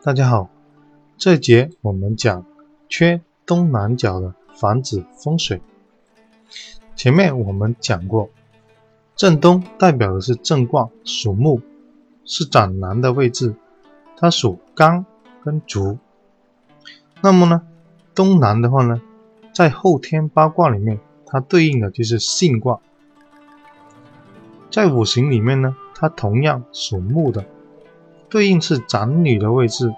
大家好，这节我们讲缺东南角的房子风水。前面我们讲过，正东代表的是正卦，属木，是长男的位置，它属刚跟足。那么呢，东南的话呢，在后天八卦里面，它对应的就是巽卦。在五行里面呢，它同样属木的。对应是长女的位置，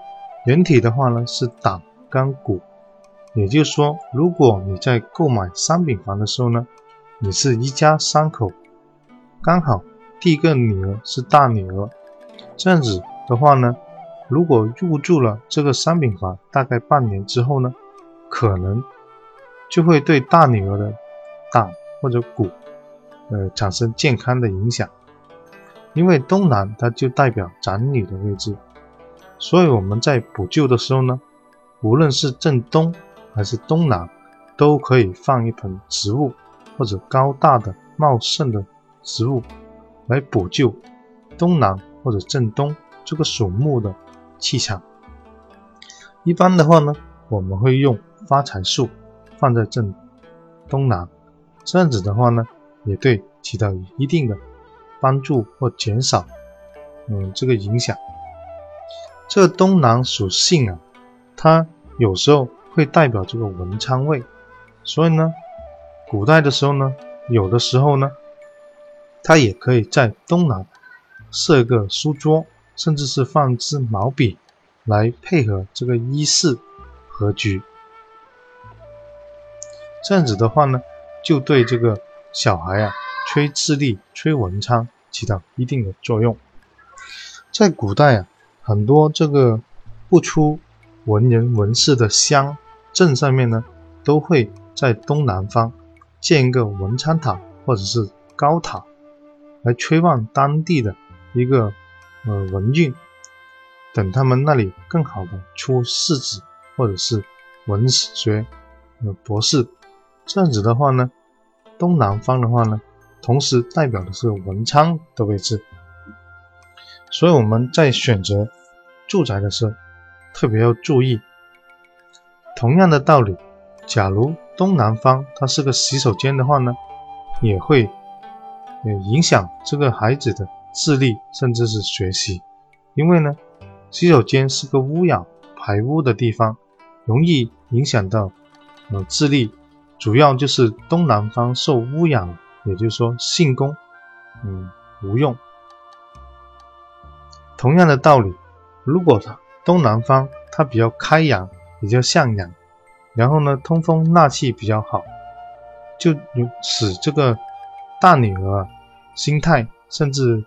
人体的话呢是胆肝骨，也就是说，如果你在购买商品房的时候呢，你是一家三口，刚好第一个女儿是大女儿，这样子的话呢，如果入住了这个商品房，大概半年之后呢，可能就会对大女儿的胆或者骨，呃，产生健康的影响。因为东南它就代表长女的位置，所以我们在补救的时候呢，无论是正东还是东南，都可以放一盆植物或者高大的茂盛的植物来补救东南或者正东这个属木的气场。一般的话呢，我们会用发财树放在正东南，这样子的话呢，也对起到一定的。帮助或减少，嗯，这个影响。这东南属性啊，它有时候会代表这个文昌位，所以呢，古代的时候呢，有的时候呢，它也可以在东南设个书桌，甚至是放支毛笔来配合这个衣饰和局。这样子的话呢，就对这个小孩啊。吹智力、吹文昌起到一定的作用。在古代啊，很多这个不出文人文士的乡镇上面呢，都会在东南方建一个文昌塔或者是高塔，来催旺当地的一个呃文运，等他们那里更好的出士子或者是文学呃博士。这样子的话呢，东南方的话呢。同时代表的是文昌的位置，所以我们在选择住宅的时候特别要注意。同样的道理，假如东南方它是个洗手间的话呢，也会影响这个孩子的智力甚至是学习，因为呢，洗手间是个污染排污的地方，容易影响到呃智力，主要就是东南方受污染。也就是说，性宫，嗯，无用。同样的道理，如果它东南方它比较开阳，比较向阳，然后呢，通风纳气比较好，就使这个大女儿心态甚至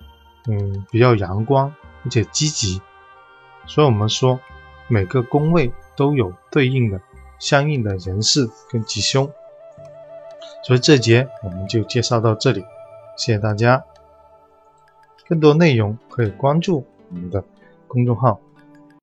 嗯比较阳光而且积极。所以我们说，每个宫位都有对应的相应的人事跟吉凶。所以这节我们就介绍到这里，谢谢大家。更多内容可以关注我们的公众号